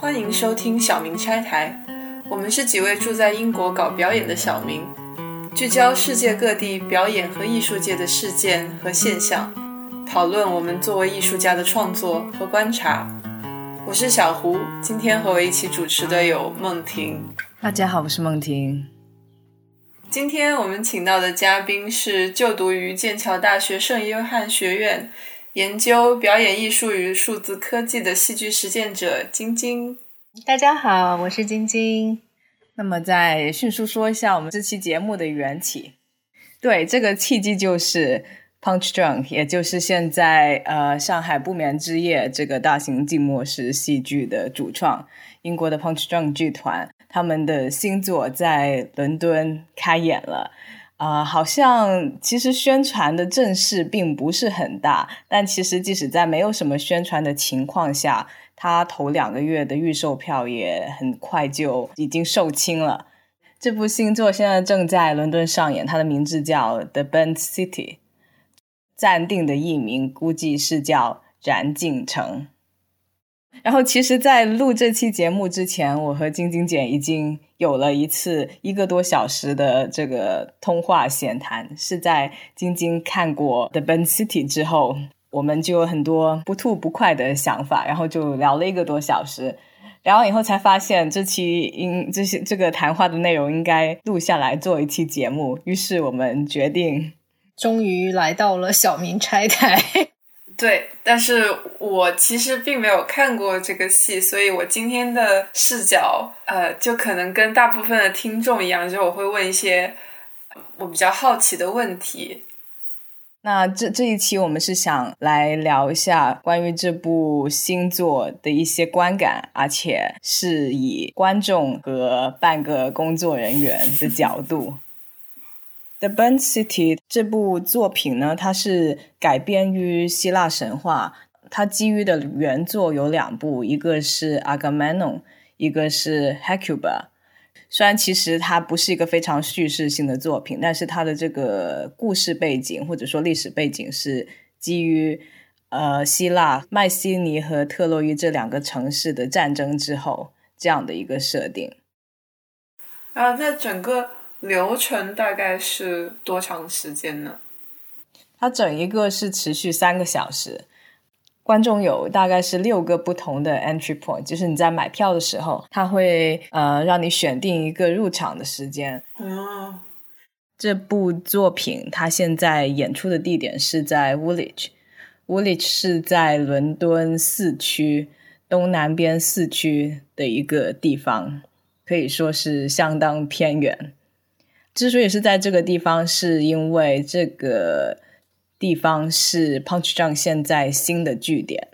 欢迎收听小明拆台，我们是几位住在英国搞表演的小明，聚焦世界各地表演和艺术界的事件和现象，讨论我们作为艺术家的创作和观察。我是小胡，今天和我一起主持的有梦婷。大家好，我是梦婷。今天我们请到的嘉宾是就读于剑桥大学圣约翰学院。研究表演艺术与数字科技的戏剧实践者晶晶，大家好，我是晶晶。那么，再迅速说一下我们这期节目的缘起。对，这个契机就是 Punch Drunk，也就是现在呃上海不眠之夜这个大型静默式戏剧的主创，英国的 Punch Drunk 剧团，他们的新作在伦敦开演了。啊，好像其实宣传的阵势并不是很大，但其实即使在没有什么宣传的情况下，它头两个月的预售票也很快就已经售罄了。这部新作现在正在伦敦上演，它的名字叫《The Burnt City》，暂定的译名估计是叫《燃尽城》。然后，其实，在录这期节目之前，我和晶晶姐已经有了一次一个多小时的这个通话闲谈。是在晶晶看过《The Ben City》之后，我们就有很多不吐不快的想法，然后就聊了一个多小时。聊完以后才发现，这期应这些这个谈话的内容应该录下来做一期节目。于是我们决定，终于来到了小明拆台。对，但是我其实并没有看过这个戏，所以我今天的视角，呃，就可能跟大部分的听众一样，就我会问一些我比较好奇的问题。那这这一期我们是想来聊一下关于这部新作的一些观感，而且是以观众和半个工作人员的角度。《The Ben City》这部作品呢，它是改编于希腊神话。它基于的原作有两部，一个是《Agamemnon》，一个是《Hecuba》。虽然其实它不是一个非常叙事性的作品，但是它的这个故事背景或者说历史背景是基于呃希腊麦西尼和特洛伊这两个城市的战争之后这样的一个设定。啊，那整个。流程大概是多长时间呢？它整一个是持续三个小时，观众有大概是六个不同的 entry point，就是你在买票的时候，他会呃让你选定一个入场的时间。哦，这部作品它现在演出的地点是在 Woolwich，Woolwich 是在伦敦四区东南边四区的一个地方，可以说是相当偏远。之所以是在这个地方，是因为这个地方是 Punch Drunk 现在新的据点。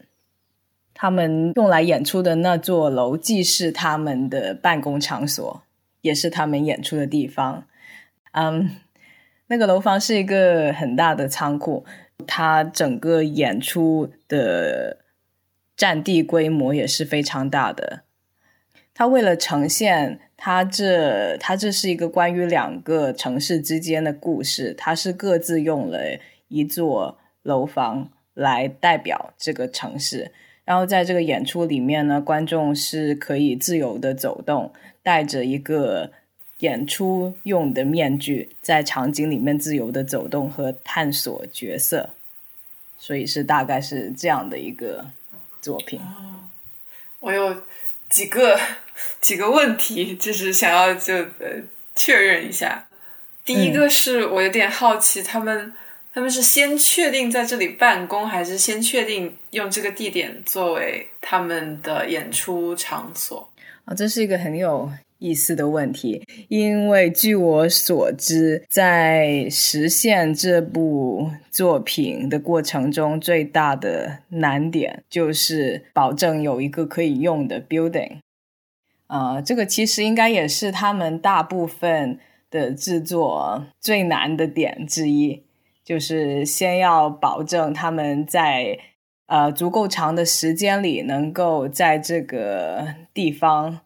他们用来演出的那座楼，既是他们的办公场所，也是他们演出的地方。嗯，那个楼房是一个很大的仓库，它整个演出的占地规模也是非常大的。它为了呈现。它这，它这是一个关于两个城市之间的故事。它是各自用了一座楼房来代表这个城市。然后在这个演出里面呢，观众是可以自由的走动，戴着一个演出用的面具，在场景里面自由的走动和探索角色。所以是大概是这样的一个作品。我有几个。几个问题，就是想要就呃确认一下。第一个是我有点好奇，他们他们是先确定在这里办公，还是先确定用这个地点作为他们的演出场所？啊，这是一个很有意思的问题，因为据我所知，在实现这部作品的过程中，最大的难点就是保证有一个可以用的 building。呃，这个其实应该也是他们大部分的制作最难的点之一，就是先要保证他们在呃足够长的时间里能够在这个地方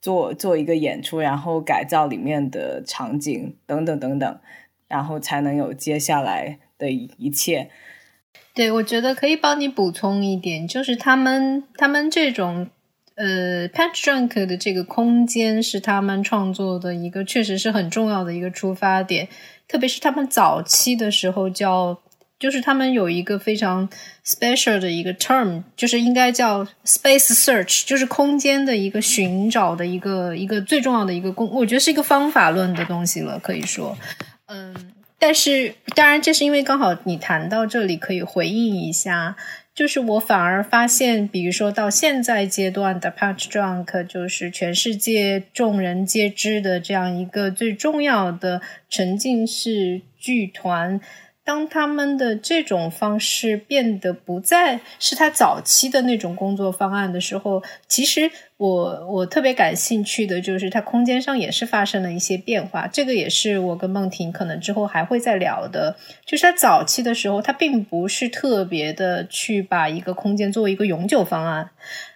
做做一个演出，然后改造里面的场景等等等等，然后才能有接下来的一切。对，我觉得可以帮你补充一点，就是他们他们这种。呃，Patch Drunk 的这个空间是他们创作的一个，确实是很重要的一个出发点。特别是他们早期的时候叫，就是他们有一个非常 special 的一个 term，就是应该叫 space search，就是空间的一个寻找的一个一个最重要的一个工，我觉得是一个方法论的东西了，可以说，嗯，但是当然这是因为刚好你谈到这里，可以回应一下。就是我反而发现，比如说到现在阶段的 Punch Drunk，就是全世界众人皆知的这样一个最重要的沉浸式剧团。当他们的这种方式变得不再是他早期的那种工作方案的时候，其实我我特别感兴趣的就是它空间上也是发生了一些变化。这个也是我跟梦婷可能之后还会再聊的。就是他早期的时候，他并不是特别的去把一个空间作为一个永久方案，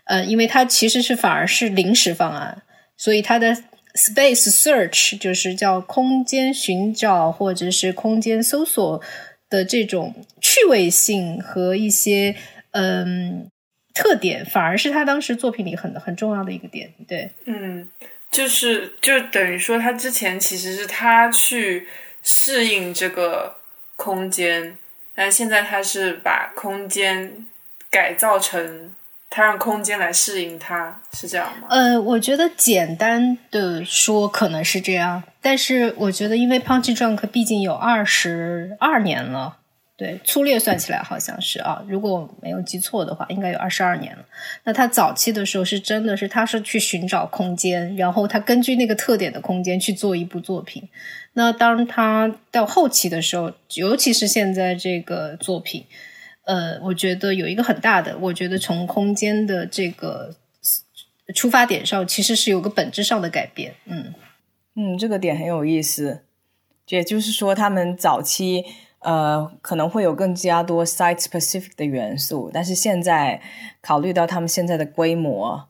呃，因为它其实是反而是临时方案，所以它的 space search 就是叫空间寻找或者是空间搜索。的这种趣味性和一些嗯特点，反而是他当时作品里很很重要的一个点。对，嗯，就是就等于说，他之前其实是他去适应这个空间，但现在他是把空间改造成。他让空间来适应他，是这样吗？呃，我觉得简单的说可能是这样，但是我觉得因为 Punch Drunk 毕竟有二十二年了，对，粗略算起来好像是啊，如果我没有记错的话，应该有二十二年了。那他早期的时候是真的是他是去寻找空间，然后他根据那个特点的空间去做一部作品。那当他到后期的时候，尤其是现在这个作品。呃，我觉得有一个很大的，我觉得从空间的这个出发点上，其实是有个本质上的改变。嗯嗯，这个点很有意思。也就是说，他们早期呃可能会有更加多 site specific 的元素，但是现在考虑到他们现在的规模，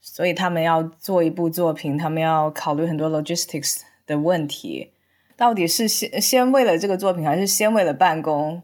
所以他们要做一部作品，他们要考虑很多 logistics 的问题。到底是先先为了这个作品，还是先为了办公？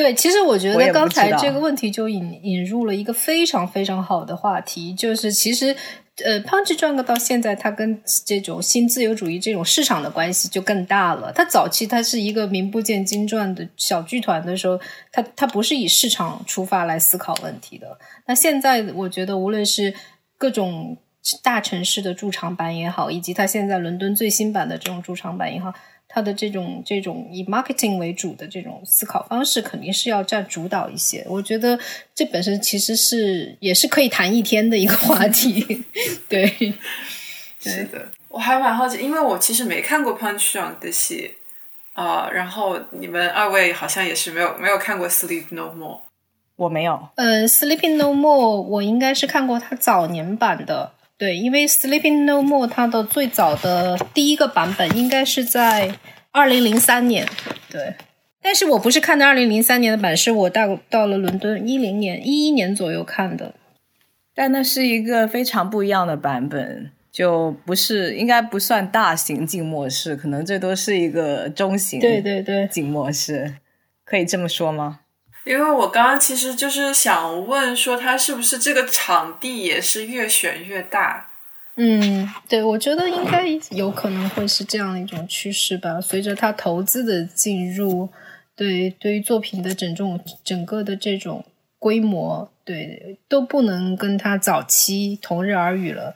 对，其实我觉得刚才这个问题就引引入了一个非常非常好的话题，就是其实呃，Punch Drunk 到现在，它跟这种新自由主义这种市场的关系就更大了。它早期它是一个名不见经传的小剧团的时候，它它不是以市场出发来思考问题的。那现在我觉得，无论是各种大城市的驻场版也好，以及它现在伦敦最新版的这种驻场版也好。他的这种这种以 marketing 为主的这种思考方式，肯定是要占主导一些。我觉得这本身其实是也是可以谈一天的一个话题。对，是的，我还蛮好奇，因为我其实没看过 Punch Drunk 的戏啊。然后你们二位好像也是没有没有看过 Sleep No More，我没有。呃，Sleeping No More，我应该是看过他早年版的。对，因为《Sleeping No More》它的最早的第一个版本应该是在二零零三年。对，但是我不是看的二零零三年的版，是我到到了伦敦一零年、一一年左右看的。但那是一个非常不一样的版本，就不是应该不算大型静默式，可能最多是一个中型。对对对，静默式可以这么说吗？因为我刚刚其实就是想问说，他是不是这个场地也是越选越大？嗯，对，我觉得应该有可能会是这样一种趋势吧。随着他投资的进入，对对于作品的整种整个的这种规模，对都不能跟他早期同日而语了，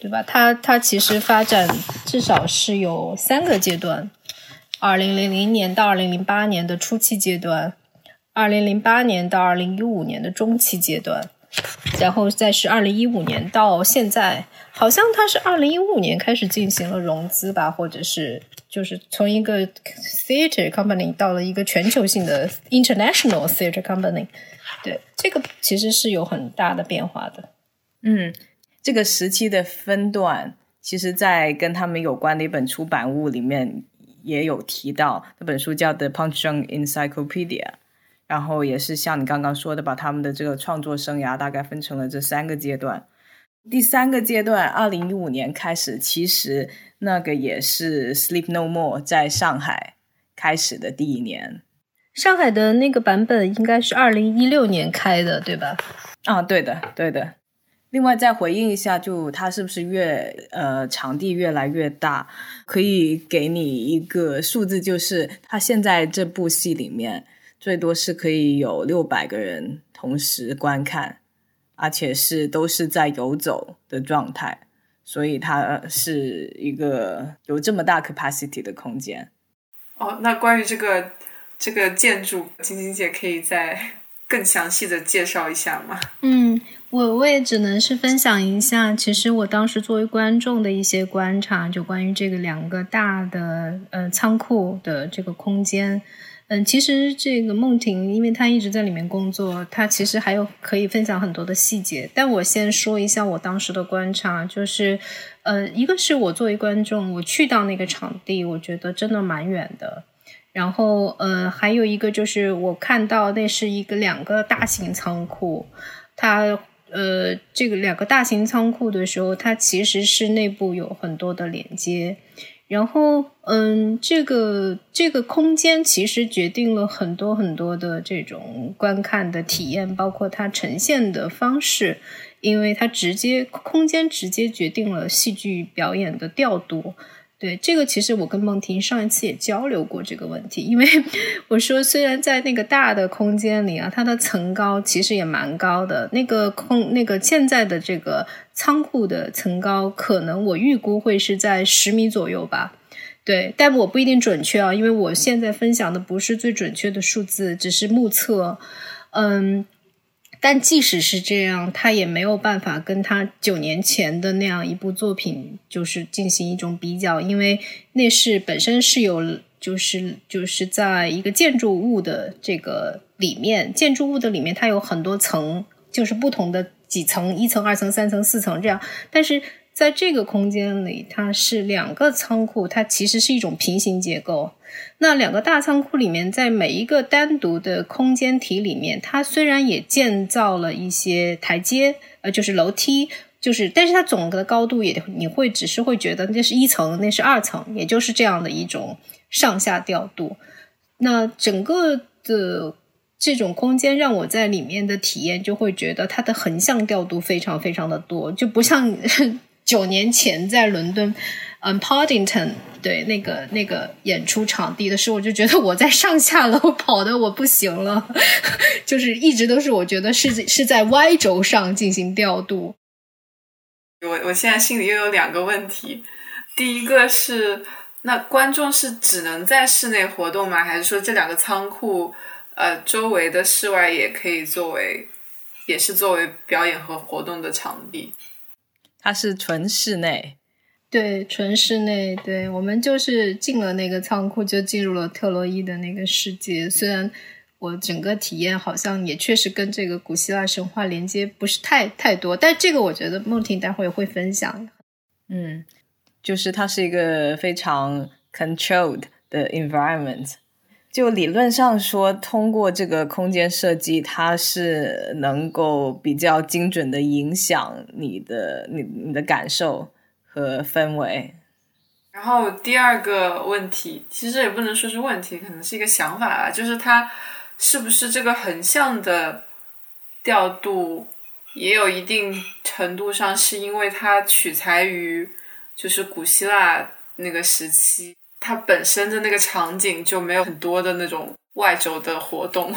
对吧？他他其实发展至少是有三个阶段：二零零零年到二零零八年的初期阶段。二零零八年到二零一五年的中期阶段，然后再是二零一五年到现在，好像他是二零一五年开始进行了融资吧，或者是就是从一个 theater company 到了一个全球性的 international theater company。对，这个其实是有很大的变化的。嗯，这个时期的分段，其实在跟他们有关的一本出版物里面也有提到，那本书叫《The Punch Drunk Encyclopedia》。然后也是像你刚刚说的，把他们的这个创作生涯大概分成了这三个阶段。第三个阶段，二零一五年开始，其实那个也是 Sleep No More 在上海开始的第一年。上海的那个版本应该是二零一六年开的，对吧？啊，对的，对的。另外再回应一下，就它是不是越呃场地越来越大？可以给你一个数字，就是它现在这部戏里面最多是可以有六百个人同时观看，而且是都是在游走的状态，所以它是一个有这么大 capacity 的空间。哦，那关于这个这个建筑，晶晶姐可以再 更详细的介绍一下吗？嗯。我我也只能是分享一下，其实我当时作为观众的一些观察，就关于这个两个大的呃仓库的这个空间，嗯，其实这个梦婷，因为她一直在里面工作，她其实还有可以分享很多的细节。但我先说一下我当时的观察，就是呃，一个是我作为观众，我去到那个场地，我觉得真的蛮远的。然后呃，还有一个就是我看到那是一个两个大型仓库，它。呃，这个两个大型仓库的时候，它其实是内部有很多的连接，然后，嗯，这个这个空间其实决定了很多很多的这种观看的体验，包括它呈现的方式，因为它直接空间直接决定了戏剧表演的调度。对这个，其实我跟梦婷上一次也交流过这个问题，因为 我说，虽然在那个大的空间里啊，它的层高其实也蛮高的，那个空那个现在的这个仓库的层高，可能我预估会是在十米左右吧。对，但我不一定准确啊，因为我现在分享的不是最准确的数字，只是目测。嗯。但即使是这样，他也没有办法跟他九年前的那样一部作品，就是进行一种比较，因为那是本身是有，就是就是在一个建筑物的这个里面，建筑物的里面它有很多层，就是不同的几层，一层、二层、三层、四层这样，但是在这个空间里，它是两个仓库，它其实是一种平行结构。那两个大仓库里面，在每一个单独的空间体里面，它虽然也建造了一些台阶，呃，就是楼梯，就是，但是它总的高度也你会只是会觉得那是一层，那是二层，也就是这样的一种上下调度。那整个的这种空间让我在里面的体验，就会觉得它的横向调度非常非常的多，就不像九年前在伦敦。嗯，Poddington 对那个那个演出场地的时候，我就觉得我在上下楼跑的我不行了，就是一直都是我觉得是是在 Y 轴上进行调度。我我现在心里又有两个问题，第一个是那观众是只能在室内活动吗？还是说这两个仓库呃周围的室外也可以作为也是作为表演和活动的场地？它是纯室内。对，纯室内。对我们就是进了那个仓库，就进入了特洛伊的那个世界。虽然我整个体验好像也确实跟这个古希腊神话连接不是太太多，但这个我觉得梦婷待会会分享。嗯，就是它是一个非常 controlled 的 environment。就理论上说，通过这个空间设计，它是能够比较精准的影响你的你你的感受。和氛围。然后第二个问题，其实也不能说是问题，可能是一个想法啊，就是它是不是这个横向的调度，也有一定程度上是因为它取材于就是古希腊那个时期，它本身的那个场景就没有很多的那种外轴的活动。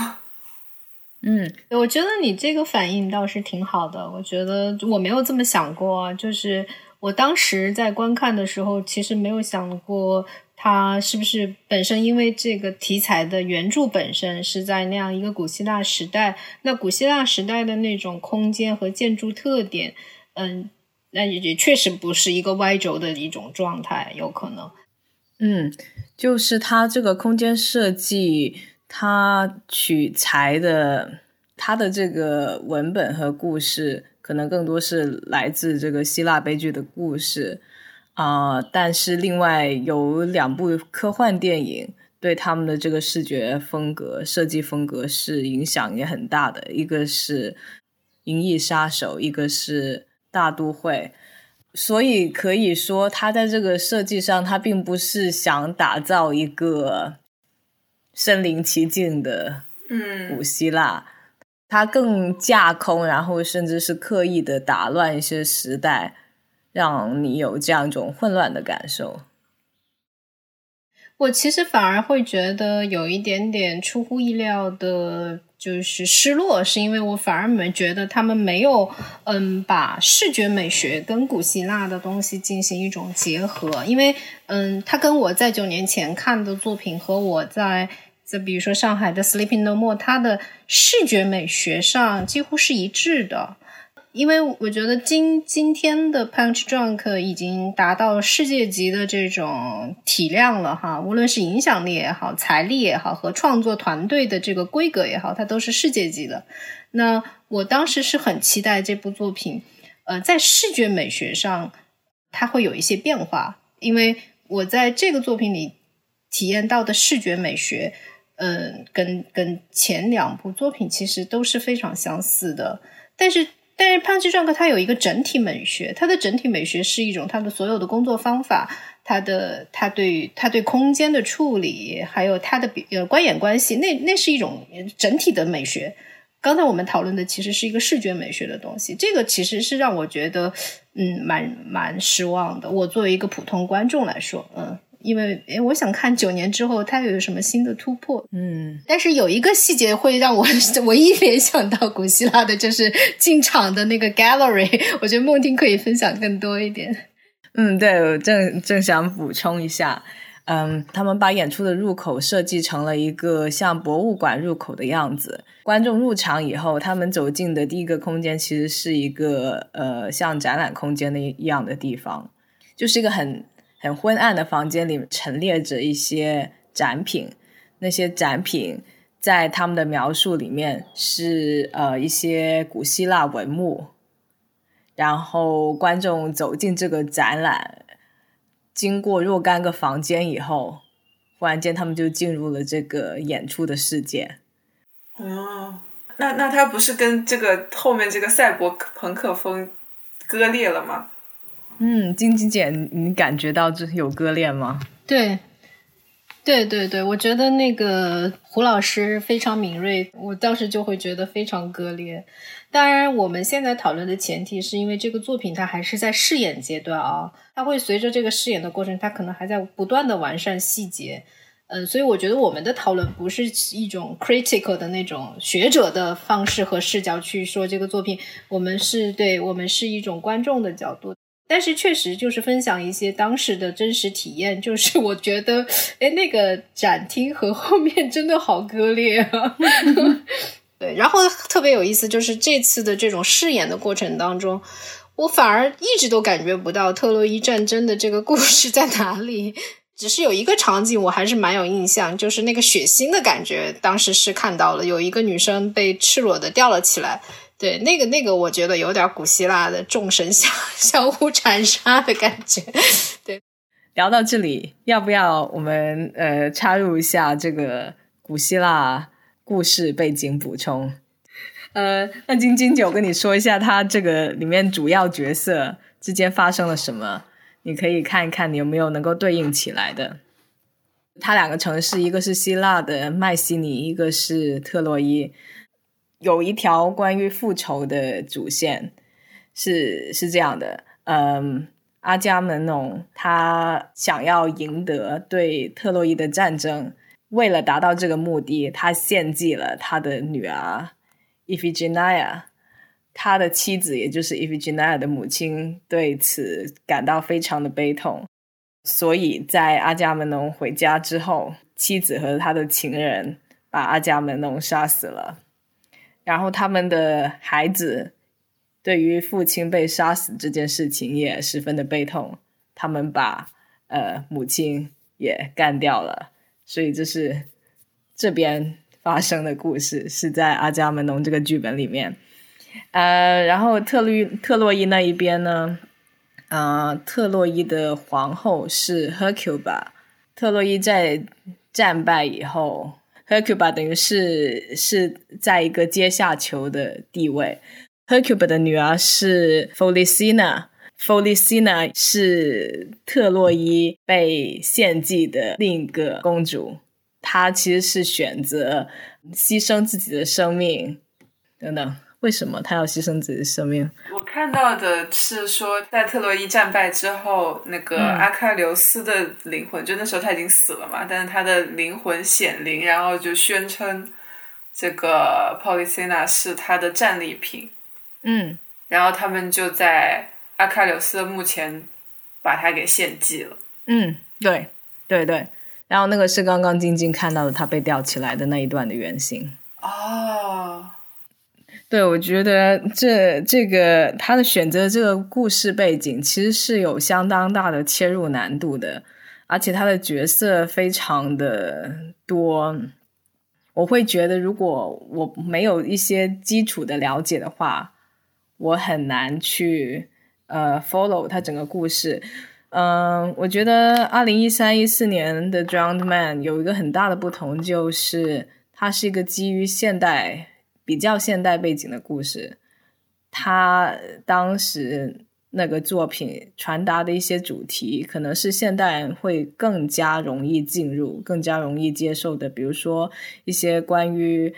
嗯，我觉得你这个反应倒是挺好的，我觉得我没有这么想过，就是。我当时在观看的时候，其实没有想过它是不是本身因为这个题材的原著本身是在那样一个古希腊时代，那古希腊时代的那种空间和建筑特点，嗯，那也也确实不是一个 Y 轴的一种状态，有可能。嗯，就是它这个空间设计，它取材的它的这个文本和故事。可能更多是来自这个希腊悲剧的故事啊，但是另外有两部科幻电影对他们的这个视觉风格、设计风格是影响也很大的，一个是《银翼杀手》，一个是《大都会》，所以可以说他在这个设计上，他并不是想打造一个身临其境的嗯古希腊。他更架空，然后甚至是刻意的打乱一些时代，让你有这样一种混乱的感受。我其实反而会觉得有一点点出乎意料的，就是失落，是因为我反而没觉得他们没有，嗯，把视觉美学跟古希腊的东西进行一种结合，因为，嗯，他跟我在九年前看的作品和我在，就比如说上海的 Sleeping No More，它的视觉美学上几乎是一致的。因为我觉得今今天的 Punch Drunk 已经达到世界级的这种体量了哈，无论是影响力也好、财力也好和创作团队的这个规格也好，它都是世界级的。那我当时是很期待这部作品，呃，在视觉美学上它会有一些变化，因为我在这个作品里体验到的视觉美学，嗯，跟跟前两部作品其实都是非常相似的，但是。但是潘奇壮克它有一个整体美学，它的整体美学是一种它的所有的工作方法，它的它对它对空间的处理，还有它的比呃观演关系，那那是一种整体的美学。刚才我们讨论的其实是一个视觉美学的东西，这个其实是让我觉得嗯蛮蛮失望的。我作为一个普通观众来说，嗯。因为诶，我想看九年之后它有什么新的突破。嗯，但是有一个细节会让我 唯一联想到古希腊的，就是进场的那个 gallery。我觉得梦婷可以分享更多一点。嗯，对，我正正想补充一下，嗯，他们把演出的入口设计成了一个像博物馆入口的样子。观众入场以后，他们走进的第一个空间其实是一个呃像展览空间的一样的地方，就是一个很。很昏暗的房间里陈列着一些展品，那些展品在他们的描述里面是呃一些古希腊文物。然后观众走进这个展览，经过若干个房间以后，忽然间他们就进入了这个演出的世界。哦，那那他不是跟这个后面这个赛博朋克风割裂了吗？嗯，晶晶姐，你感觉到这有割裂吗？对，对对对，我觉得那个胡老师非常敏锐，我当时就会觉得非常割裂。当然，我们现在讨论的前提是因为这个作品它还是在试演阶段啊，它会随着这个试演的过程，它可能还在不断的完善细节。嗯，所以我觉得我们的讨论不是一种 critical 的那种学者的方式和视角去说这个作品，我们是对我们是一种观众的角度。但是确实就是分享一些当时的真实体验，就是我觉得，哎，那个展厅和后面真的好割裂啊。对，然后特别有意思，就是这次的这种试演的过程当中，我反而一直都感觉不到特洛伊战争的这个故事在哪里。只是有一个场景我还是蛮有印象，就是那个血腥的感觉，当时是看到了有一个女生被赤裸的吊了起来。对，那个那个，我觉得有点古希腊的众神相相互残杀的感觉。对，聊到这里，要不要我们呃插入一下这个古希腊故事背景补充？呃，那晶晶姐，我跟你说一下，它这个里面主要角色之间发生了什么？你可以看一看，你有没有能够对应起来的。它两个城市，一个是希腊的麦西尼，一个是特洛伊。有一条关于复仇的主线是是这样的，嗯，阿伽门农他想要赢得对特洛伊的战争，为了达到这个目的，他献祭了他的女儿伊菲吉奈亚，他的妻子也就是伊菲吉奈亚的母亲对此感到非常的悲痛，所以在阿伽门农回家之后，妻子和他的情人把阿伽门农杀死了。然后他们的孩子对于父亲被杀死这件事情也十分的悲痛，他们把呃母亲也干掉了，所以这是这边发生的故事，是在阿伽门农这个剧本里面。呃，然后特洛特洛伊那一边呢，呃，特洛伊的皇后是 Hercuba，特洛伊在战败以后。Hercuba 等于是是在一个阶下囚的地位。Hercuba 的女儿是 Folicina，Folicina 是特洛伊被献祭的另一个公主。她其实是选择牺牲自己的生命，等等，为什么他要牺牲自己的生命？我看到的是说，在特洛伊战败之后，那个阿喀琉斯的灵魂，就那时候他已经死了嘛，但是他的灵魂显灵，然后就宣称这个 Polycena 是他的战利品。嗯，然后他们就在阿喀琉斯的墓前把他给献祭了。嗯，对，对对。然后那个是刚刚晶晶看到的，他被吊起来的那一段的原型。哦，对，我觉得这这个他的选择这个故事背景其实是有相当大的切入难度的，而且他的角色非常的多。我会觉得，如果我没有一些基础的了解的话，我很难去呃 follow 他整个故事。嗯，我觉得二零一三一四年的《Drowned Man》有一个很大的不同，就是它是一个基于现代、比较现代背景的故事。他当时那个作品传达的一些主题，可能是现代人会更加容易进入、更加容易接受的，比如说一些关于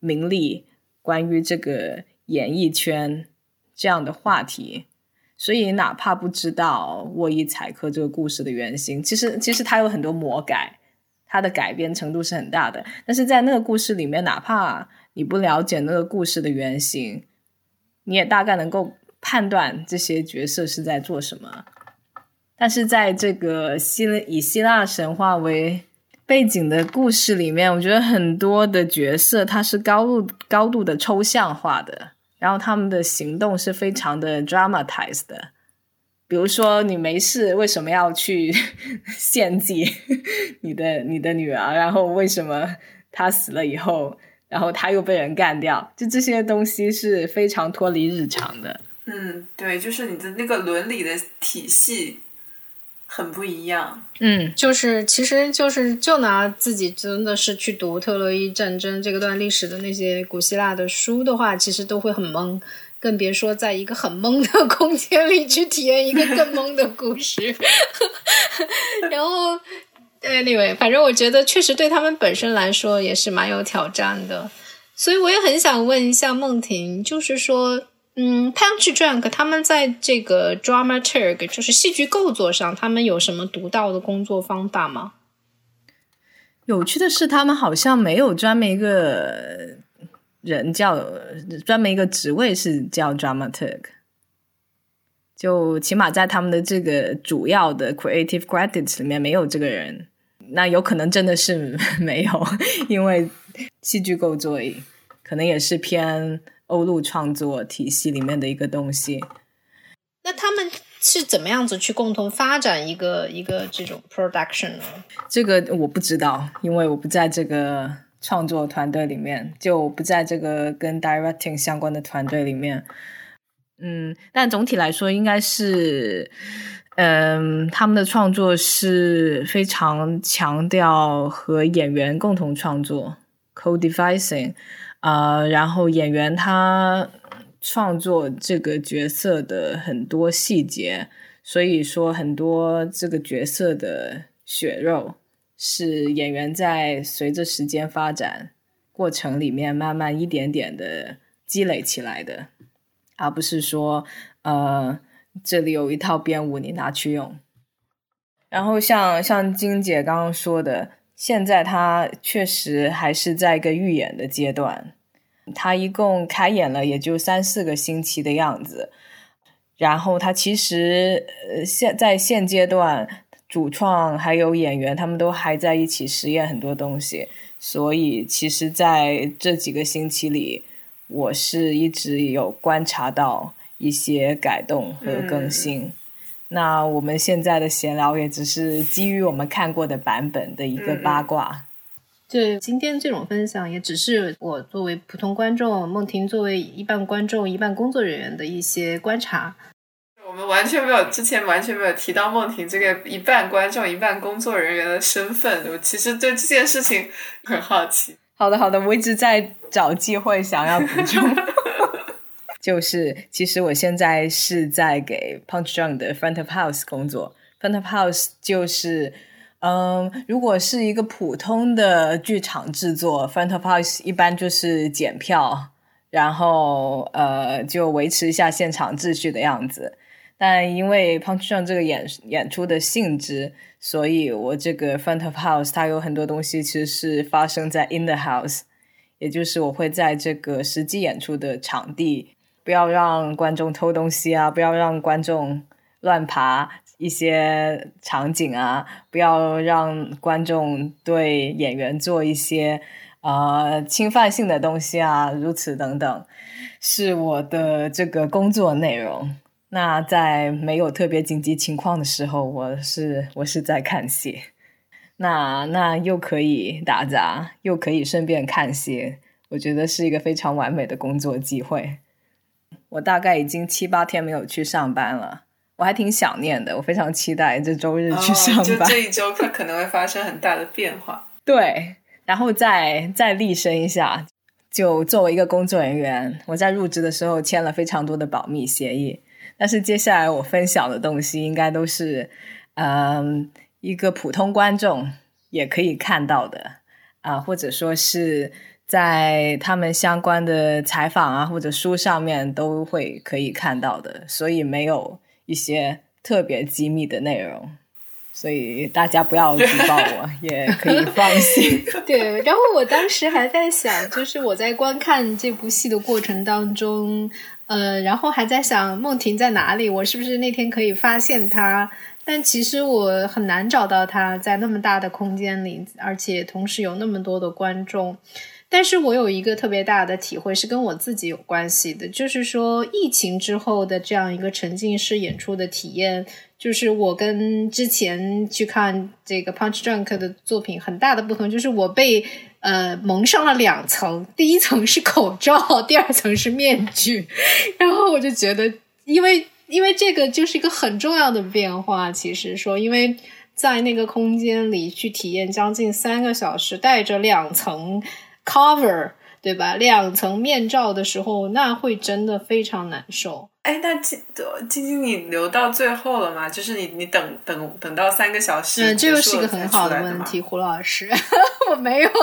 名利、关于这个演艺圈这样的话题。所以，哪怕不知道沃伊采克这个故事的原型，其实其实它有很多魔改，它的改编程度是很大的。但是在那个故事里面，哪怕你不了解那个故事的原型，你也大概能够判断这些角色是在做什么。但是在这个希以希腊神话为背景的故事里面，我觉得很多的角色它是高度高度的抽象化的。然后他们的行动是非常的 dramatized 的，比如说你没事为什么要去 献祭 你的你的女儿？然后为什么她死了以后，然后他又被人干掉？就这些东西是非常脱离日常的。嗯，对，就是你的那个伦理的体系。很不一样，嗯，就是其实就是就拿自己真的是去读特洛伊战争这个段历史的那些古希腊的书的话，其实都会很懵，更别说在一个很懵的空间里去体验一个更懵的故事。然后，anyway，反正我觉得确实对他们本身来说也是蛮有挑战的，所以我也很想问一下梦婷，就是说。嗯，Punch Drunk 他们在这个 dramaturg 就是戏剧构作上，他们有什么独到的工作方法吗？有趣的是，他们好像没有专门一个人叫专门一个职位是叫 dramaturg，就起码在他们的这个主要的 creative credits 里面没有这个人。那有可能真的是 没有，因为戏剧构作可能也是偏。欧陆创作体系里面的一个东西，那他们是怎么样子去共同发展一个一个这种 production 呢？这个我不知道，因为我不在这个创作团队里面，就不在这个跟 directing 相关的团队里面。嗯，但总体来说，应该是，嗯，他们的创作是非常强调和演员共同创作 co-devising。啊，然后演员他创作这个角色的很多细节，所以说很多这个角色的血肉是演员在随着时间发展过程里面慢慢一点点的积累起来的，而不是说呃这里有一套编舞你拿去用。然后像像金姐刚刚说的。现在他确实还是在一个预演的阶段，他一共开演了也就三四个星期的样子。然后他其实呃现在现阶段，主创还有演员他们都还在一起实验很多东西，所以其实在这几个星期里，我是一直有观察到一些改动和更新。那我们现在的闲聊也只是基于我们看过的版本的一个八卦。对，今天这种分享也只是我作为普通观众，梦婷作为一半观众一半工作人员的一些观察。我们完全没有之前完全没有提到梦婷这个一半观众一半工作人员的身份。我其实对这件事情很好奇。好的，好的，我一直在找机会想要补充。就是，其实我现在是在给 Punch Drunk 的 Front of House 工作。Front of House 就是，嗯，如果是一个普通的剧场制作，Front of House 一般就是检票，然后呃就维持一下现场秩序的样子。但因为 Punch Drunk 这个演演出的性质，所以我这个 Front of House 它有很多东西其实是发生在 In the House，也就是我会在这个实际演出的场地，不要让观众偷东西啊，不要让观众乱爬一些场景啊，不要让观众对演员做一些呃侵犯性的东西啊，如此等等，是我的这个工作内容。那在没有特别紧急情况的时候，我是我是在看戏，那那又可以打杂，又可以顺便看戏，我觉得是一个非常完美的工作机会。我大概已经七八天没有去上班了，我还挺想念的，我非常期待这周日去上班。就这一周，它可能会发生很大的变化。对，然后再再立身一下，就作为一个工作人员，我在入职的时候签了非常多的保密协议。但是接下来我分享的东西应该都是，嗯，一个普通观众也可以看到的啊，或者说是在他们相关的采访啊或者书上面都会可以看到的，所以没有一些特别机密的内容，所以大家不要举报我，也可以放心。对，然后我当时还在想，就是我在观看这部戏的过程当中。呃，然后还在想梦婷在哪里，我是不是那天可以发现她？但其实我很难找到她，在那么大的空间里，而且同时有那么多的观众。但是我有一个特别大的体会，是跟我自己有关系的，就是说疫情之后的这样一个沉浸式演出的体验，就是我跟之前去看这个 Punch Drunk 的作品很大的不同，就是我被。呃，蒙上了两层，第一层是口罩，第二层是面具。然后我就觉得，因为因为这个就是一个很重要的变化。其实说，因为在那个空间里去体验将近三个小时，带着两层 cover，对吧？两层面罩的时候，那会真的非常难受。哎，那晶晶晶，你留到最后了吗？就是你，你等等等到三个小时，嗯，这个是一个很好的问题，胡老师，我没有，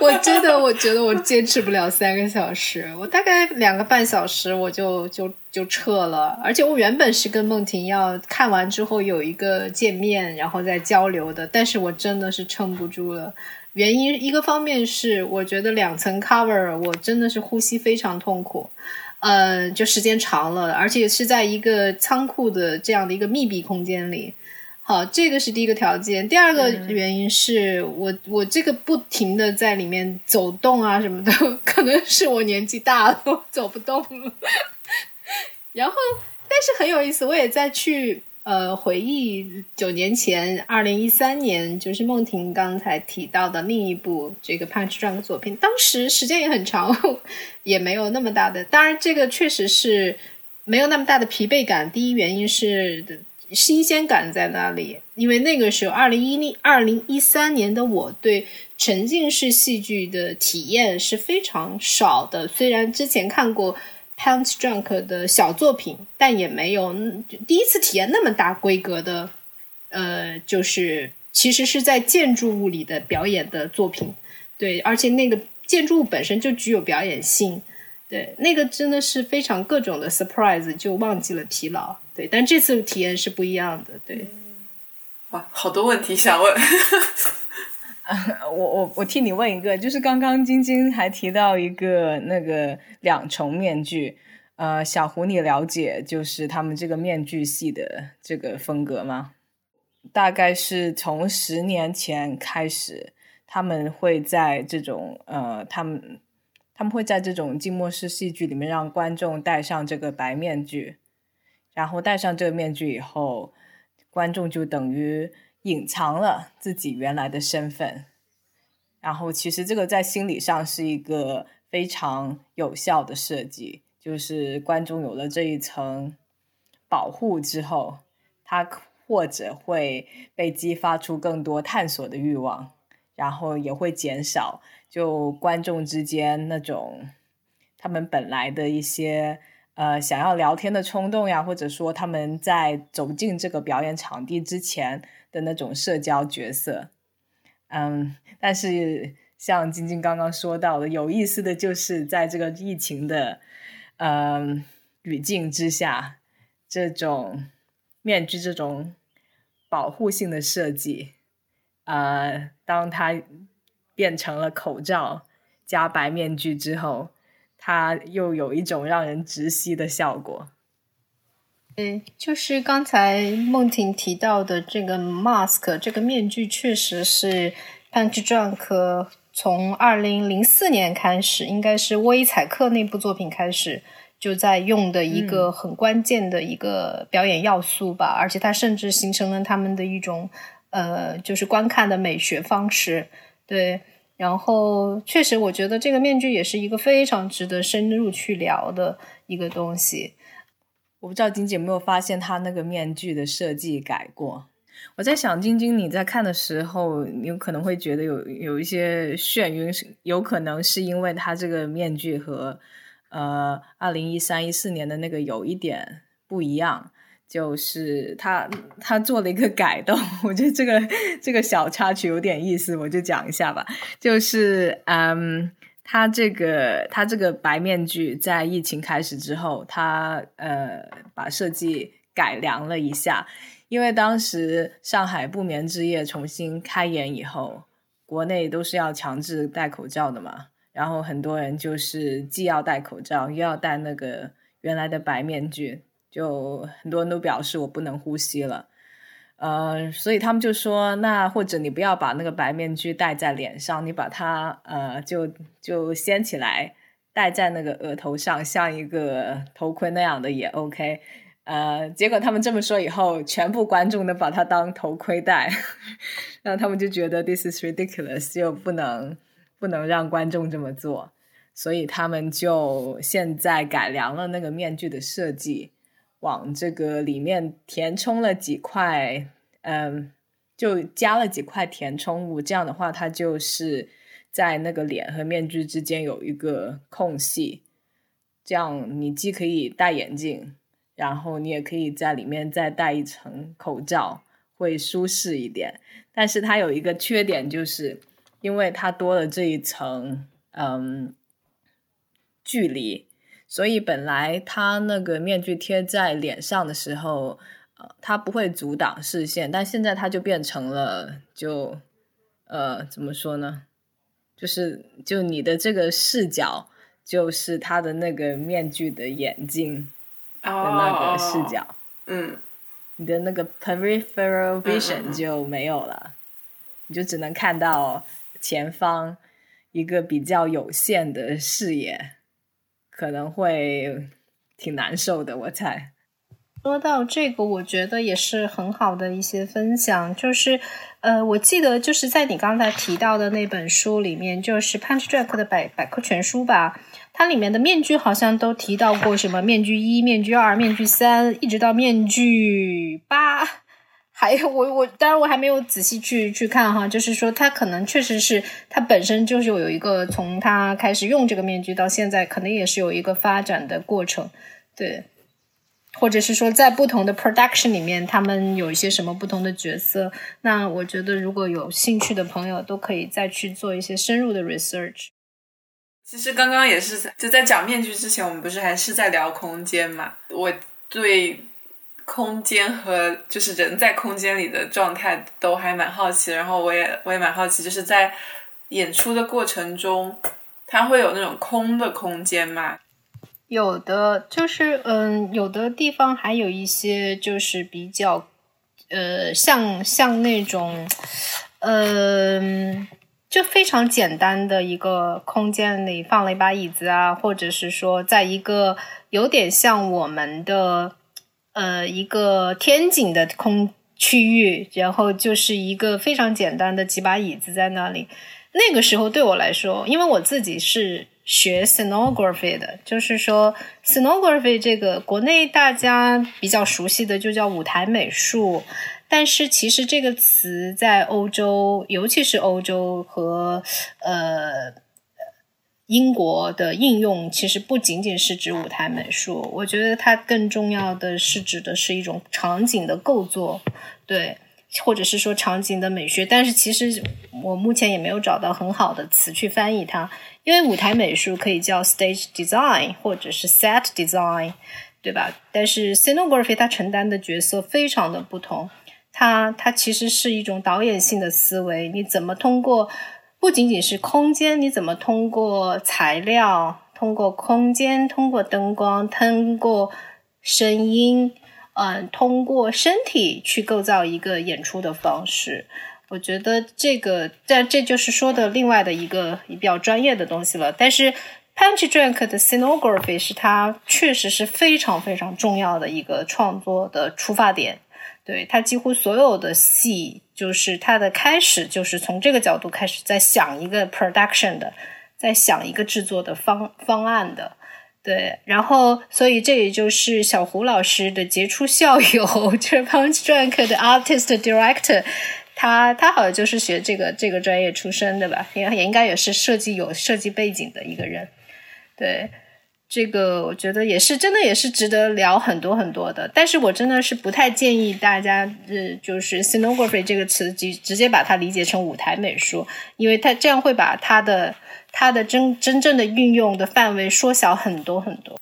我真的，我觉得我坚持不了三个小时，我大概两个半小时我就就就撤了。而且我原本是跟梦婷要看完之后有一个见面，然后再交流的，但是我真的是撑不住了。原因一个方面是，我觉得两层 cover 我真的是呼吸非常痛苦，呃，就时间长了，而且是在一个仓库的这样的一个密闭空间里。好，这个是第一个条件。第二个原因是我我这个不停的在里面走动啊什么的，可能是我年纪大了，走不动了。然后，但是很有意思，我也在去。呃，回忆九年前，二零一三年，就是梦婷刚才提到的另一部这个 Punch Drunk 作品，当时时间也很长，也没有那么大的。当然，这个确实是没有那么大的疲惫感。第一原因是新鲜感在那里，因为那个时候二零一零二零一三年的我对沉浸式戏剧的体验是非常少的，虽然之前看过。Punch Drunk 的小作品，但也没有第一次体验那么大规格的，呃，就是其实是在建筑物里的表演的作品，对，而且那个建筑物本身就具有表演性，对，那个真的是非常各种的 surprise，就忘记了疲劳，对，但这次体验是不一样的，对，哇，好多问题想问。我我我替你问一个，就是刚刚晶晶还提到一个那个两重面具，呃，小胡你了解就是他们这个面具系的这个风格吗？大概是从十年前开始，他们会在这种呃，他们他们会在这种静默式戏剧里面让观众戴上这个白面具，然后戴上这个面具以后，观众就等于。隐藏了自己原来的身份，然后其实这个在心理上是一个非常有效的设计，就是观众有了这一层保护之后，他或者会被激发出更多探索的欲望，然后也会减少就观众之间那种他们本来的一些呃想要聊天的冲动呀，或者说他们在走进这个表演场地之前。的那种社交角色，嗯，但是像晶晶刚刚说到的，有意思的就是在这个疫情的嗯语境之下，这种面具这种保护性的设计，呃，当它变成了口罩加白面具之后，它又有一种让人窒息的效果。对，就是刚才梦婷提到的这个 mask 这个面具，确实是 Punch Drunk 从二零零四年开始，应该是沃伊采克那部作品开始就在用的一个很关键的一个表演要素吧，而且它甚至形成了他们的一种呃，就是观看的美学方式。对，然后确实，我觉得这个面具也是一个非常值得深入去聊的一个东西。我不知道晶晶有没有发现他那个面具的设计改过。我在想，晶晶你在看的时候，你可能会觉得有有一些眩晕，有可能是因为他这个面具和呃二零一三一四年的那个有一点不一样，就是他他做了一个改动。我觉得这个这个小插曲有点意思，我就讲一下吧。就是嗯。他这个，他这个白面具在疫情开始之后，他呃把设计改良了一下，因为当时上海不眠之夜重新开演以后，国内都是要强制戴口罩的嘛，然后很多人就是既要戴口罩，又要戴那个原来的白面具，就很多人都表示我不能呼吸了。呃，所以他们就说，那或者你不要把那个白面具戴在脸上，你把它呃就就掀起来戴在那个额头上，像一个头盔那样的也 OK。呃，结果他们这么说以后，全部观众都把它当头盔戴，然后他们就觉得 this is ridiculous，就不能不能让观众这么做，所以他们就现在改良了那个面具的设计。往这个里面填充了几块，嗯，就加了几块填充物，这样的话，它就是在那个脸和面具之间有一个空隙，这样你既可以戴眼镜，然后你也可以在里面再戴一层口罩，会舒适一点。但是它有一个缺点，就是因为它多了这一层，嗯，距离。所以本来他那个面具贴在脸上的时候，呃，它不会阻挡视线，但现在它就变成了，就，呃，怎么说呢？就是就你的这个视角，就是他的那个面具的眼睛的那个视角，嗯，你的那个 peripheral vision 就没有了，你就只能看到前方一个比较有限的视野。可能会挺难受的，我猜。说到这个，我觉得也是很好的一些分享。就是，呃，我记得就是在你刚才提到的那本书里面，就是《Punch Drunk》的百百科全书吧，它里面的面具好像都提到过什么面具一、面具二、面具三，一直到面具八。还有我我当然我还没有仔细去去看哈，就是说他可能确实是他本身就是有一个从他开始用这个面具到现在，可能也是有一个发展的过程，对，或者是说在不同的 production 里面，他们有一些什么不同的角色。那我觉得如果有兴趣的朋友，都可以再去做一些深入的 research。其实刚刚也是就在讲面具之前，我们不是还是在聊空间嘛？我对。空间和就是人在空间里的状态都还蛮好奇，然后我也我也蛮好奇，就是在演出的过程中，它会有那种空的空间吗？有的，就是嗯，有的地方还有一些就是比较呃，像像那种嗯，就非常简单的一个空间里放了一把椅子啊，或者是说在一个有点像我们的。呃，一个天井的空区域，然后就是一个非常简单的几把椅子在那里。那个时候对我来说，因为我自己是学 scenography 的，就是说 scenography 这个国内大家比较熟悉的就叫舞台美术，但是其实这个词在欧洲，尤其是欧洲和呃。英国的应用其实不仅仅是指舞台美术，我觉得它更重要的是指的是一种场景的构作。对，或者是说场景的美学，但是其实我目前也没有找到很好的词去翻译它，因为舞台美术可以叫 stage design 或者是 set design，对吧？但是 scenography 它承担的角色非常的不同，它它其实是一种导演性的思维，你怎么通过不仅仅是空间，你怎么通过材料？通过空间，通过灯光，通过声音，嗯，通过身体去构造一个演出的方式。我觉得这个，但这就是说的另外的一个比较专业的东西了。但是，Punch Drunk 的 Scenography 是它确实是非常非常重要的一个创作的出发点。对他几乎所有的戏，就是他的开始就是从这个角度开始在想一个 production 的。在想一个制作的方方案的，对，然后所以这也就是小胡老师的杰出校友，就是 Punch Drunk 的 Artist Director，他他好像就是学这个这个专业出身的吧，也也应该也是设计有设计背景的一个人，对，这个我觉得也是真的也是值得聊很多很多的，但是我真的是不太建议大家，呃，就是 Scenography 这个词直直接把它理解成舞台美术，因为它这样会把它的。它的真真正的运用的范围缩小很多很多。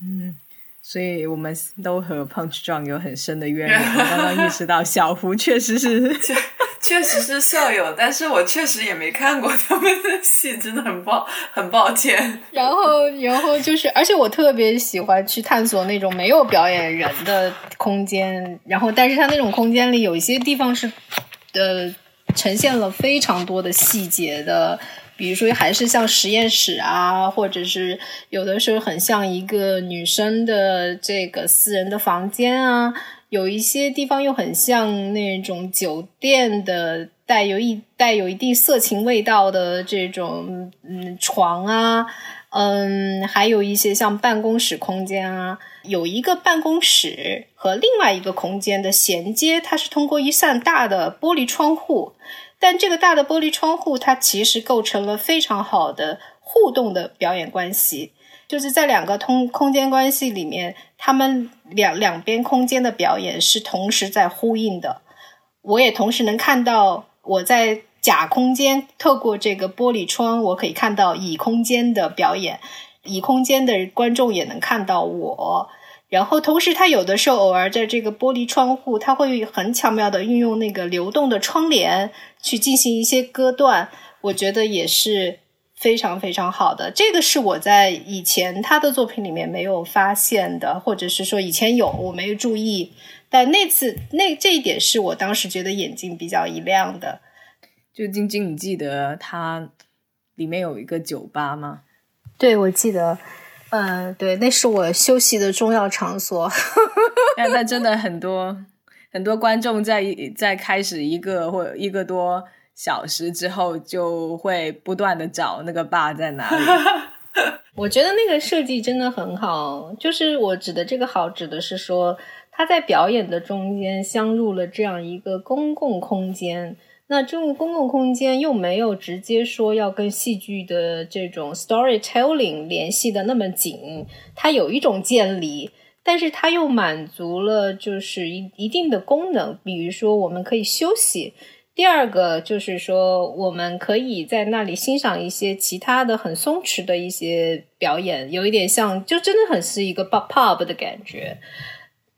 嗯，所以我们都和 Punch Drunk 有很深的渊源。刚刚意识到小胡确实是 确实是校友，但是我确实也没看过 他们的戏，真的很抱很抱歉。然后，然后就是，而且我特别喜欢去探索那种没有表演人的空间。然后，但是它那种空间里有一些地方是呃呈现了非常多的细节的。比如说，还是像实验室啊，或者是有的时候很像一个女生的这个私人的房间啊，有一些地方又很像那种酒店的带有一带有一定色情味道的这种嗯床啊，嗯，还有一些像办公室空间啊，有一个办公室和另外一个空间的衔接，它是通过一扇大的玻璃窗户。但这个大的玻璃窗户，它其实构成了非常好的互动的表演关系，就是在两个通空间关系里面，他们两两边空间的表演是同时在呼应的。我也同时能看到我在假空间透过这个玻璃窗，我可以看到乙空间的表演，乙空间的观众也能看到我。然后，同时，他有的时候偶尔在这个玻璃窗户，他会很巧妙的运用那个流动的窗帘去进行一些割断，我觉得也是非常非常好的。这个是我在以前他的作品里面没有发现的，或者是说以前有我没有注意，但那次那这一点是我当时觉得眼睛比较一亮的。就晶晶，你记得它里面有一个酒吧吗？对，我记得。嗯，对，那是我休息的重要场所。但但真的很多很多观众在在开始一个或一个多小时之后，就会不断的找那个爸在哪里。我觉得那个设计真的很好，就是我指的这个好，指的是说他在表演的中间镶入了这样一个公共空间。那这种公共空间又没有直接说要跟戏剧的这种 storytelling 联系的那么紧，它有一种建立，但是它又满足了就是一一定的功能，比如说我们可以休息。第二个就是说，我们可以在那里欣赏一些其他的很松弛的一些表演，有一点像，就真的很是一个 pub 的感觉。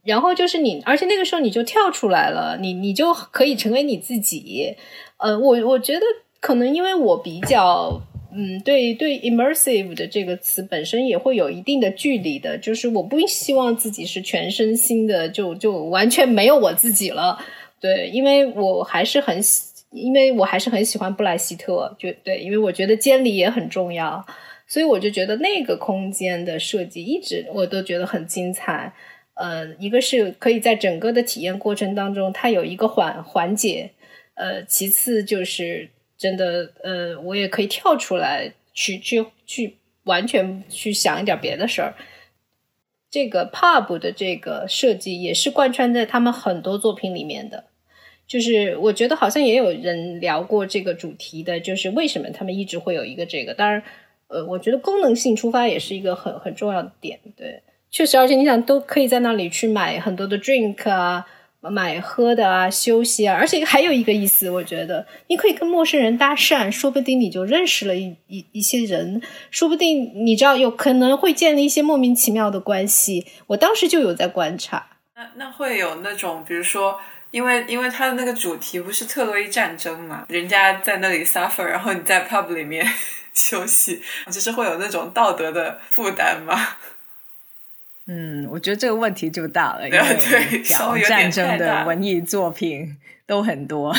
然后就是你，而且那个时候你就跳出来了，你你就可以成为你自己。呃，我我觉得可能因为我比较，嗯，对对，immersive 的这个词本身也会有一定的距离的，就是我不希望自己是全身心的，就就完全没有我自己了。对，因为我还是很喜，因为我还是很喜欢布莱希特，就对，因为我觉得监理也很重要，所以我就觉得那个空间的设计一直我都觉得很精彩。呃，一个是可以在整个的体验过程当中，它有一个缓缓解。呃，其次就是真的，呃，我也可以跳出来去去去完全去想一点别的事儿。这个 pub 的这个设计也是贯穿在他们很多作品里面的。就是我觉得好像也有人聊过这个主题的，就是为什么他们一直会有一个这个。当然，呃，我觉得功能性出发也是一个很很重要的点，对。确实，而且你想都可以在那里去买很多的 drink 啊，买喝的啊，休息啊，而且还有一个意思，我觉得你可以跟陌生人搭讪，说不定你就认识了一一一些人，说不定你知道有可能会建立一些莫名其妙的关系。我当时就有在观察。那那会有那种，比如说，因为因为它的那个主题不是特洛伊战争嘛，人家在那里 suffer，然后你在 pub 里面 休息，就是会有那种道德的负担吗？嗯，我觉得这个问题就大了，因为对讲战争的文艺作品都很多，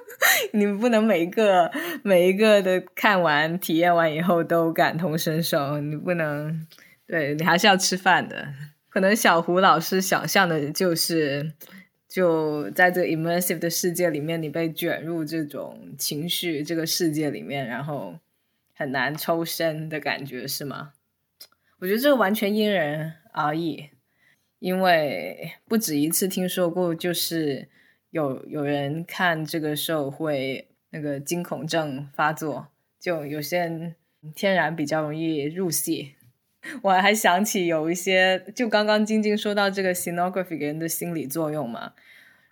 你不能每一个每一个的看完体验完以后都感同身受，你不能，对你还是要吃饭的。可能小胡老师想象的就是，就在这个 immersive 的世界里面，你被卷入这种情绪这个世界里面，然后很难抽身的感觉，是吗？我觉得这个完全因人而异，因为不止一次听说过，就是有有人看这个时候会那个惊恐症发作，就有些人天然比较容易入戏。我还想起有一些，就刚刚晶晶说到这个 scenography 给人的心理作用嘛，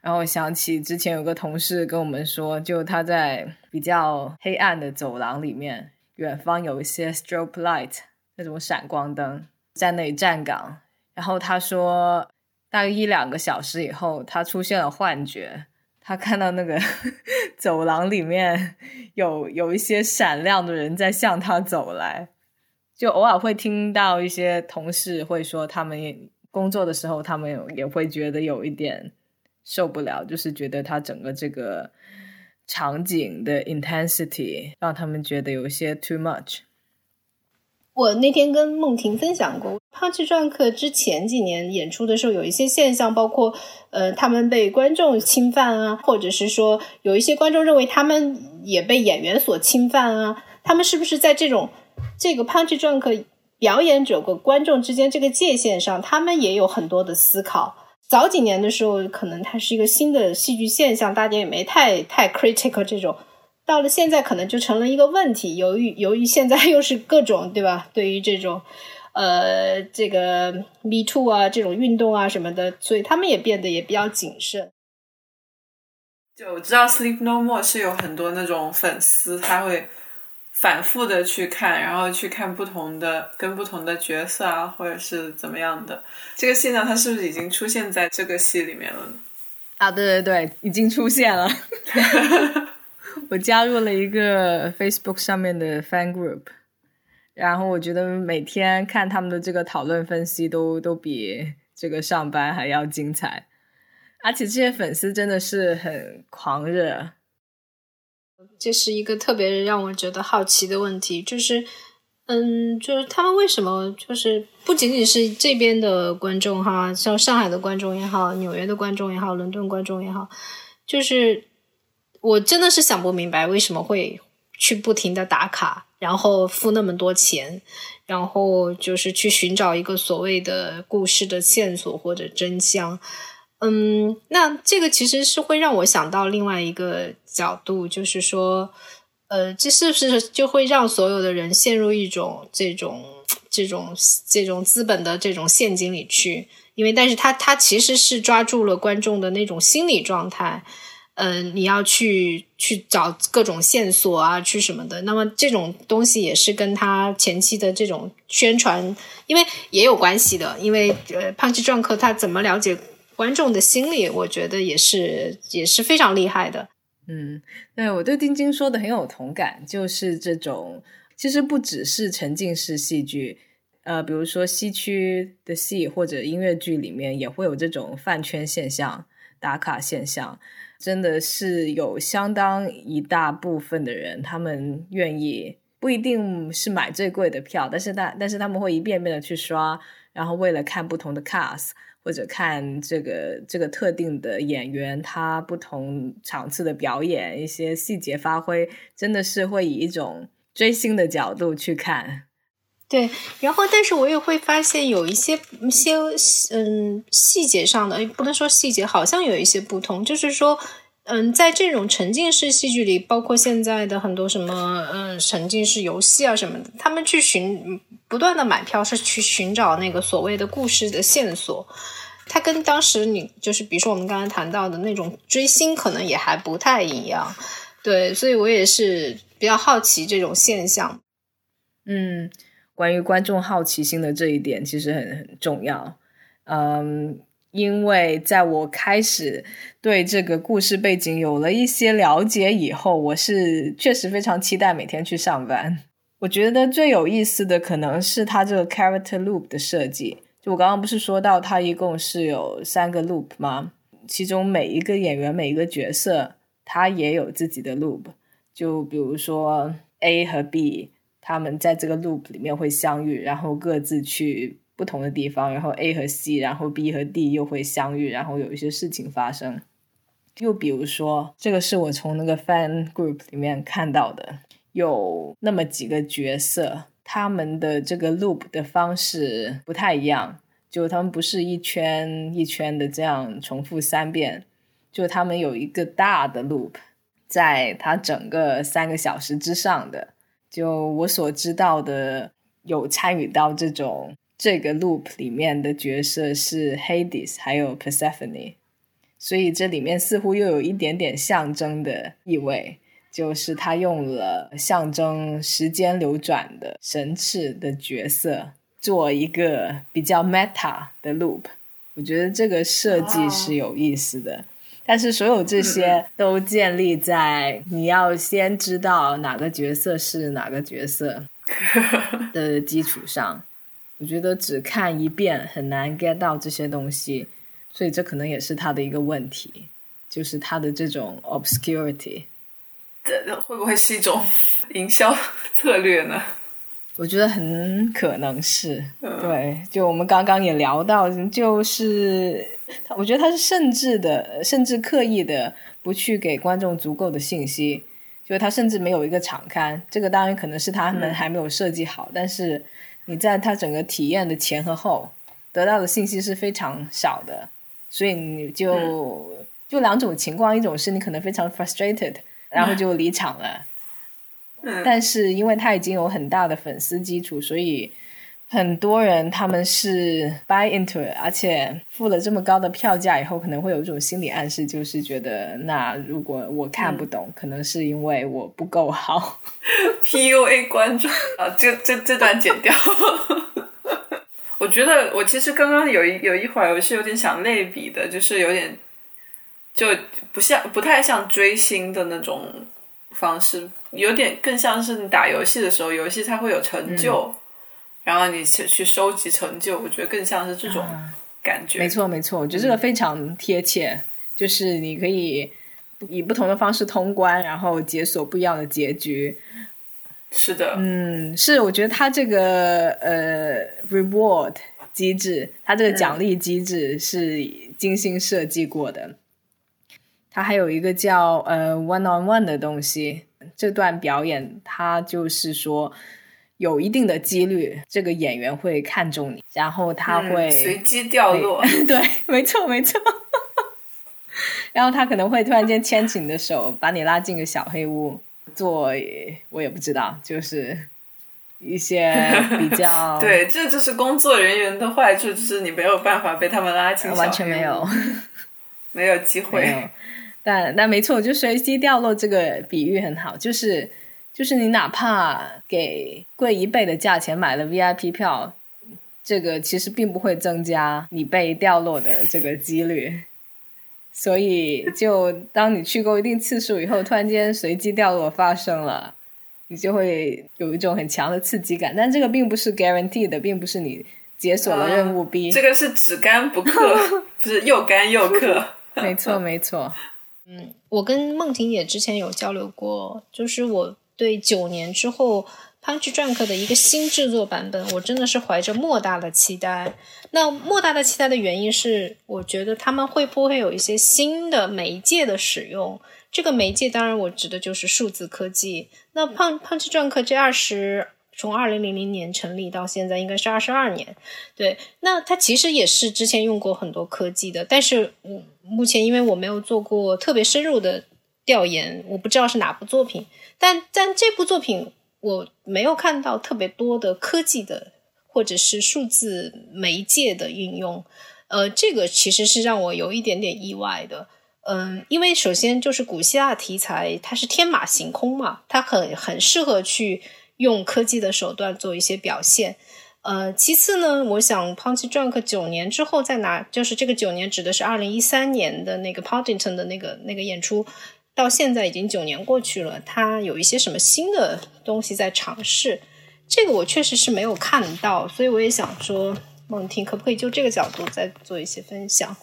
然后我想起之前有个同事跟我们说，就他在比较黑暗的走廊里面，远方有一些 strobe light。那种闪光灯在那里站岗，然后他说，大概一两个小时以后，他出现了幻觉，他看到那个 走廊里面有有一些闪亮的人在向他走来，就偶尔会听到一些同事会说，他们工作的时候，他们也会觉得有一点受不了，就是觉得他整个这个场景的 intensity 让他们觉得有些 too much。我那天跟梦婷分享过，帕奇传克之前几年演出的时候，有一些现象，包括呃，他们被观众侵犯啊，或者是说有一些观众认为他们也被演员所侵犯啊，他们是不是在这种这个 Punch Drunk 表演者和观众之间这个界限上，他们也有很多的思考。早几年的时候，可能它是一个新的戏剧现象，大家也没太太 critical 这种。到了现在，可能就成了一个问题。由于由于现在又是各种对吧？对于这种，呃，这个 Me Too 啊，这种运动啊什么的，所以他们也变得也比较谨慎。就我知道 Sleep No More 是有很多那种粉丝，他会反复的去看，然后去看不同的跟不同的角色啊，或者是怎么样的。这个现象，它是不是已经出现在这个戏里面了？啊，对对对，已经出现了。我加入了一个 Facebook 上面的 fan group，然后我觉得每天看他们的这个讨论分析都都比这个上班还要精彩，而且这些粉丝真的是很狂热。这是一个特别让我觉得好奇的问题，就是，嗯，就是他们为什么就是不仅仅是这边的观众哈，像上海的观众也好，纽约的观众也好，伦敦观众也好，就是。我真的是想不明白为什么会去不停的打卡，然后付那么多钱，然后就是去寻找一个所谓的故事的线索或者真相。嗯，那这个其实是会让我想到另外一个角度，就是说，呃，这是不是就会让所有的人陷入一种这种这种这种资本的这种陷阱里去？因为，但是他他其实是抓住了观众的那种心理状态。嗯，你要去去找各种线索啊，去什么的。那么这种东西也是跟他前期的这种宣传，因为也有关系的。因为呃，胖奇壮克他怎么了解观众的心理，我觉得也是也是非常厉害的。嗯，对我对丁晶说的很有同感，就是这种其实不只是沉浸式戏剧，呃，比如说西区的戏或者音乐剧里面也会有这种饭圈现象、打卡现象。真的是有相当一大部分的人，他们愿意不一定是买最贵的票，但是但但是他们会一遍遍的去刷，然后为了看不同的 cast 或者看这个这个特定的演员他不同场次的表演，一些细节发挥，真的是会以一种追星的角度去看。对，然后但是我也会发现有一些一些嗯细节上的，不能说细节，好像有一些不同。就是说，嗯，在这种沉浸式戏剧里，包括现在的很多什么嗯沉浸式游戏啊什么的，他们去寻不断的买票是去寻找那个所谓的故事的线索。它跟当时你就是比如说我们刚才谈到的那种追星，可能也还不太一样。对，所以我也是比较好奇这种现象。嗯，关于观众好奇心的这一点其实很很重要。嗯，因为在我开始对这个故事背景有了一些了解以后，我是确实非常期待每天去上班。我觉得最有意思的可能是它这个 character loop 的设计。就我刚刚不是说到它一共是有三个 loop 吗？其中每一个演员、每一个角色，他也有自己的 loop。就比如说 A 和 B，他们在这个 loop 里面会相遇，然后各自去不同的地方，然后 A 和 C，然后 B 和 D 又会相遇，然后有一些事情发生。又比如说，这个是我从那个 fan group 里面看到的。有那么几个角色，他们的这个 loop 的方式不太一样，就他们不是一圈一圈的这样重复三遍，就他们有一个大的 loop，在它整个三个小时之上的。就我所知道的，有参与到这种这个 loop 里面的角色是 Hades 还有 Persephone，所以这里面似乎又有一点点象征的意味。就是他用了象征时间流转的神翅的角色做一个比较 meta 的 loop，我觉得这个设计是有意思的。但是所有这些都建立在你要先知道哪个角色是哪个角色 的基础上。我觉得只看一遍很难 get 到这些东西，所以这可能也是他的一个问题，就是他的这种 obscurity。这会不会是一种营销策略呢？我觉得很可能是对。就我们刚刚也聊到，就是我觉得他是甚至的，甚至刻意的不去给观众足够的信息，就是他甚至没有一个场刊。这个当然可能是他们还没有设计好，但是你在他整个体验的前和后得到的信息是非常少的，所以你就就两种情况，一种是你可能非常 frustrated。然后就离场了，但是因为他已经有很大的粉丝基础，所以很多人他们是 buy into it，而且付了这么高的票价以后，可能会有一种心理暗示，就是觉得那如果我看不懂，可能是因为我不够好。PUA 观众啊，这这这段剪掉。我觉得我其实刚刚有一有一会儿我是有点想类比的，就是有点。就不像不太像追星的那种方式，有点更像是你打游戏的时候，游戏它会有成就，然后你去去收集成就，我觉得更像是这种感觉。没错，没错，我觉得这个非常贴切，就是你可以以不同的方式通关，然后解锁不一样的结局。是的，嗯，是，我觉得它这个呃 reward 机制，它这个奖励机制是精心设计过的。它还有一个叫呃 one on one 的东西，这段表演它就是说有一定的几率，这个演员会看中你，然后他会随机掉落，对，没错没错，然后他可能会突然间牵起你的手，把你拉进个小黑屋，做我也不知道，就是一些比较 对，这就是工作人员的坏处，就是你没有办法被他们拉进，完全没有，没有机会。但但没错，就随机掉落这个比喻很好，就是就是你哪怕给贵一倍的价钱买了 VIP 票，这个其实并不会增加你被掉落的这个几率。所以，就当你去过一定次数以后，突然间随机掉落发生了，你就会有一种很强的刺激感。但这个并不是 guarantee 的，并不是你解锁了任务 B。这个是只干不氪，不是又干又氪。没错，没错。嗯，我跟梦婷也之前有交流过，就是我对九年之后 Punch Drunk 的一个新制作版本，我真的是怀着莫大的期待。那莫大的期待的原因是，我觉得他们会不会有一些新的媒介的使用？这个媒介当然我指的就是数字科技。那 Punch Punch Drunk 这二十从二零零零年成立到现在，应该是二十二年。对，那它其实也是之前用过很多科技的，但是我。目前因为我没有做过特别深入的调研，我不知道是哪部作品。但但这部作品我没有看到特别多的科技的或者是数字媒介的运用。呃，这个其实是让我有一点点意外的。嗯，因为首先就是古希腊题材，它是天马行空嘛，它很很适合去用科技的手段做一些表现。呃，其次呢，我想 Ponty Drunk 九年之后再拿，就是这个九年指的是二零一三年的那个 p o d d i n t o n 的那个那个演出，到现在已经九年过去了，他有一些什么新的东西在尝试，这个我确实是没有看到，所以我也想说，梦婷可不可以就这个角度再做一些分享？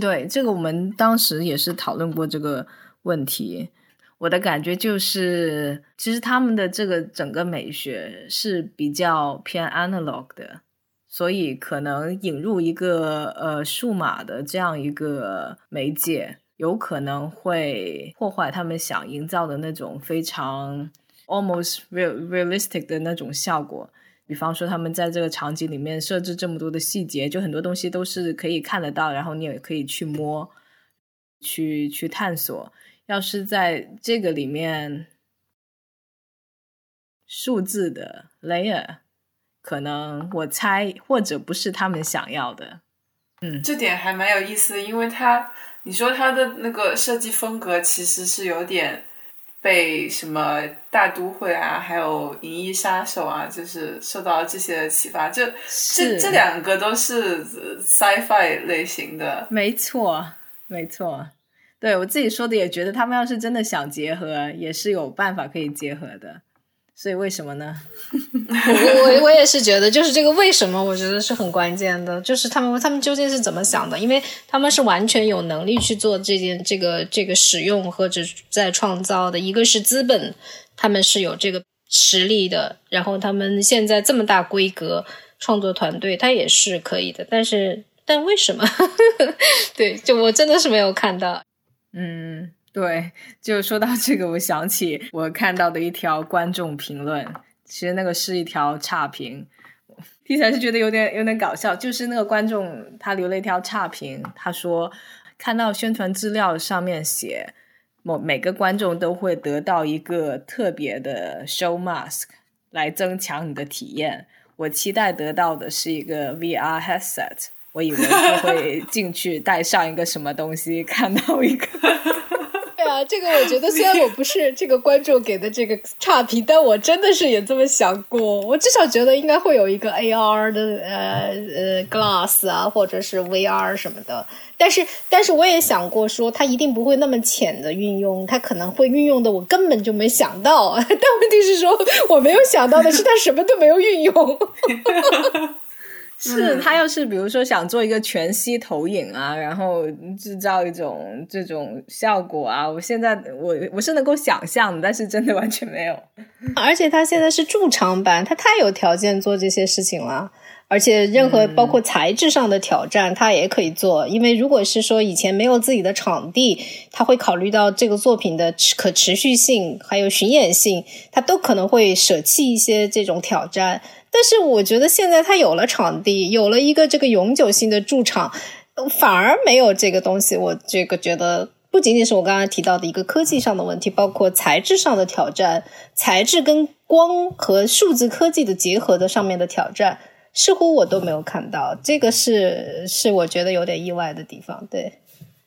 对，这个我们当时也是讨论过这个问题。我的感觉就是，其实他们的这个整个美学是比较偏 analog 的，所以可能引入一个呃数码的这样一个媒介，有可能会破坏他们想营造的那种非常 almost real realistic 的那种效果。比方说，他们在这个场景里面设置这么多的细节，就很多东西都是可以看得到，然后你也可以去摸、去去探索。要是在这个里面，数字的 layer，可能我猜或者不是他们想要的。嗯，这点还蛮有意思，因为他你说他的那个设计风格其实是有点。被什么大都会啊，还有银翼杀手啊，就是受到这些的启发。就这这两个都是 sci-fi 类型的，没错，没错。对我自己说的也觉得，他们要是真的想结合，也是有办法可以结合的。所以为什么呢？我我我也是觉得，就是这个为什么，我觉得是很关键的。就是他们他们究竟是怎么想的？因为他们是完全有能力去做这件这个这个使用或者在创造的。一个是资本，他们是有这个实力的。然后他们现在这么大规格创作团队，他也是可以的。但是但为什么？对，就我真的是没有看到。嗯。对，就说到这个，我想起我看到的一条观众评论，其实那个是一条差评，听起来是觉得有点有点搞笑。就是那个观众他留了一条差评，他说看到宣传资料上面写，某每个观众都会得到一个特别的 show mask 来增强你的体验。我期待得到的是一个 VR headset，我以为会 进去带上一个什么东西，看到一个。对啊，这个我觉得虽然我不是这个观众给的这个差评，但我真的是也这么想过。我至少觉得应该会有一个 AR 的呃呃 glass 啊，或者是 VR 什么的。但是，但是我也想过说，它一定不会那么浅的运用，它可能会运用的我根本就没想到。但问题是说，我没有想到的是，它什么都没有运用。是他要是比如说想做一个全息投影啊，然后制造一种这种效果啊，我现在我我是能够想象的，但是真的完全没有。而且他现在是驻场版，他太有条件做这些事情了。而且任何包括材质上的挑战，他也可以做。因为如果是说以前没有自己的场地，他会考虑到这个作品的可持续性，还有巡演性，他都可能会舍弃一些这种挑战。但是我觉得现在他有了场地，有了一个这个永久性的驻场，反而没有这个东西。我这个觉得不仅仅是我刚刚提到的一个科技上的问题，包括材质上的挑战，材质跟光和数字科技的结合的上面的挑战。似乎我都没有看到，这个是是我觉得有点意外的地方。对，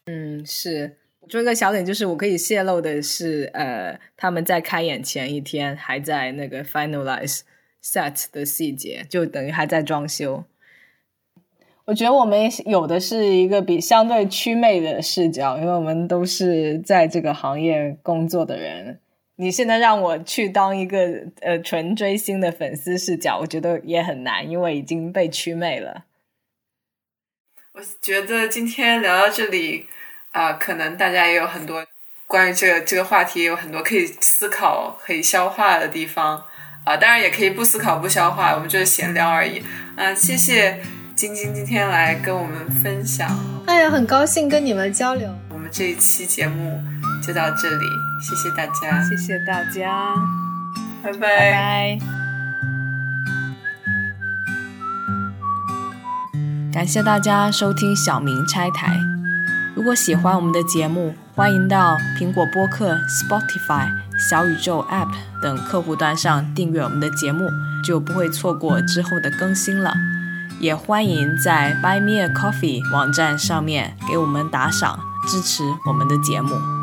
嗯，是。做一个小点，就是我可以泄露的是，呃，他们在开演前一天还在那个 finalize set 的细节，就等于还在装修。我觉得我们有的是一个比相对祛魅的视角，因为我们都是在这个行业工作的人。你现在让我去当一个呃纯追星的粉丝视角，我觉得也很难，因为已经被祛魅了。我觉得今天聊到这里啊，可能大家也有很多关于这个这个话题，有很多可以思考、可以消化的地方啊。当然也可以不思考、不消化，我们就是闲聊而已。嗯，谢谢晶晶今天来跟我们分享。哎呀，很高兴跟你们交流。我们这一期节目就到这里。谢谢大家，谢谢大家，拜拜拜拜。感谢大家收听小明拆台。如果喜欢我们的节目，欢迎到苹果播客、Spotify、小宇宙 App 等客户端上订阅我们的节目，就不会错过之后的更新了。也欢迎在 Buy Me a Coffee 网站上面给我们打赏，支持我们的节目。